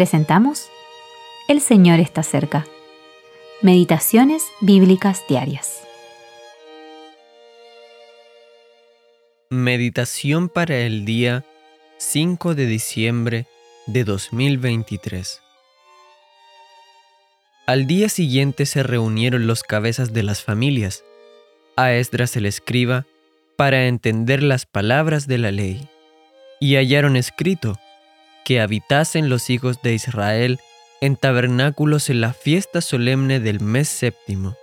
presentamos El Señor está cerca. Meditaciones Bíblicas Diarias. Meditación para el día 5 de diciembre de 2023. Al día siguiente se reunieron los cabezas de las familias, a Esdras el escriba, para entender las palabras de la ley, y hallaron escrito que habitasen los hijos de Israel en tabernáculos en la fiesta solemne del mes séptimo.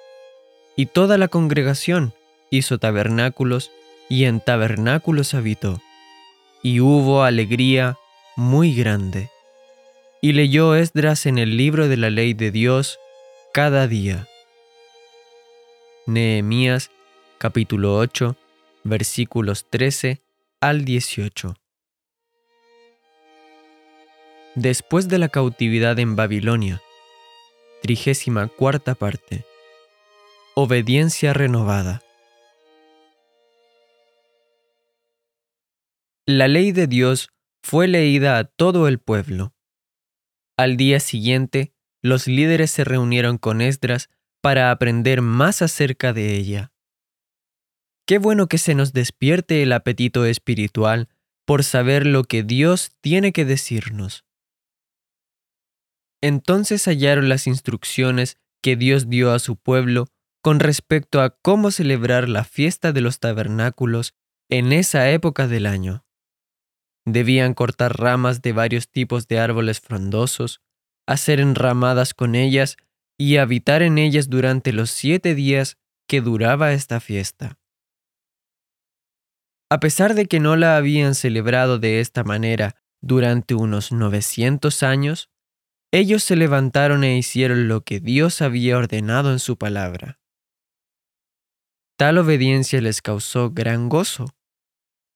Y toda la congregación hizo tabernáculos y en tabernáculos habitó. Y hubo alegría muy grande. Y leyó Esdras en el libro de la ley de Dios cada día. Nehemías capítulo 8 versículos 13 al 18. Después de la cautividad en Babilonia, trigésima cuarta parte. Obediencia renovada. La ley de Dios fue leída a todo el pueblo. Al día siguiente, los líderes se reunieron con Esdras para aprender más acerca de ella. Qué bueno que se nos despierte el apetito espiritual por saber lo que Dios tiene que decirnos. Entonces hallaron las instrucciones que Dios dio a su pueblo con respecto a cómo celebrar la fiesta de los tabernáculos en esa época del año. Debían cortar ramas de varios tipos de árboles frondosos, hacer enramadas con ellas y habitar en ellas durante los siete días que duraba esta fiesta. A pesar de que no la habían celebrado de esta manera durante unos 900 años, ellos se levantaron e hicieron lo que Dios había ordenado en su palabra. Tal obediencia les causó gran gozo.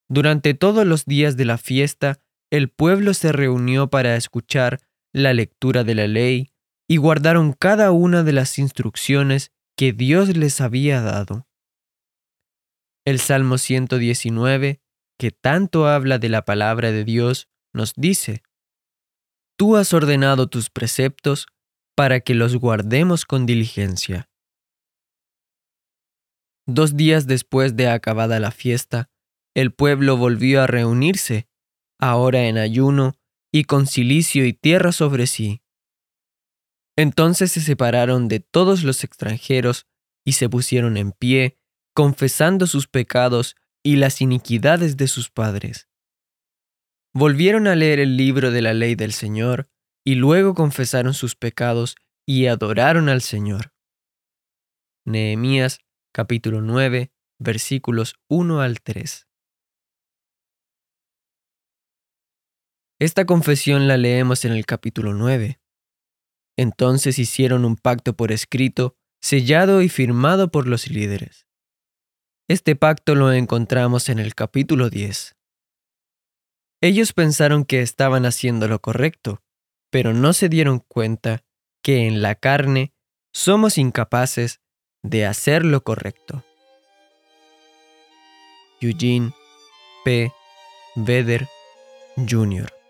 Durante todos los días de la fiesta, el pueblo se reunió para escuchar la lectura de la ley y guardaron cada una de las instrucciones que Dios les había dado. El Salmo 119, que tanto habla de la palabra de Dios, nos dice, Tú has ordenado tus preceptos para que los guardemos con diligencia. Dos días después de acabada la fiesta, el pueblo volvió a reunirse, ahora en ayuno y con cilicio y tierra sobre sí. Entonces se separaron de todos los extranjeros y se pusieron en pie, confesando sus pecados y las iniquidades de sus padres. Volvieron a leer el libro de la ley del Señor, y luego confesaron sus pecados y adoraron al Señor. Nehemías capítulo 9 versículos 1 al 3. Esta confesión la leemos en el capítulo 9. Entonces hicieron un pacto por escrito, sellado y firmado por los líderes. Este pacto lo encontramos en el capítulo 10. Ellos pensaron que estaban haciendo lo correcto, pero no se dieron cuenta que en la carne somos incapaces de hacer lo correcto. Eugene P. Vedder Jr.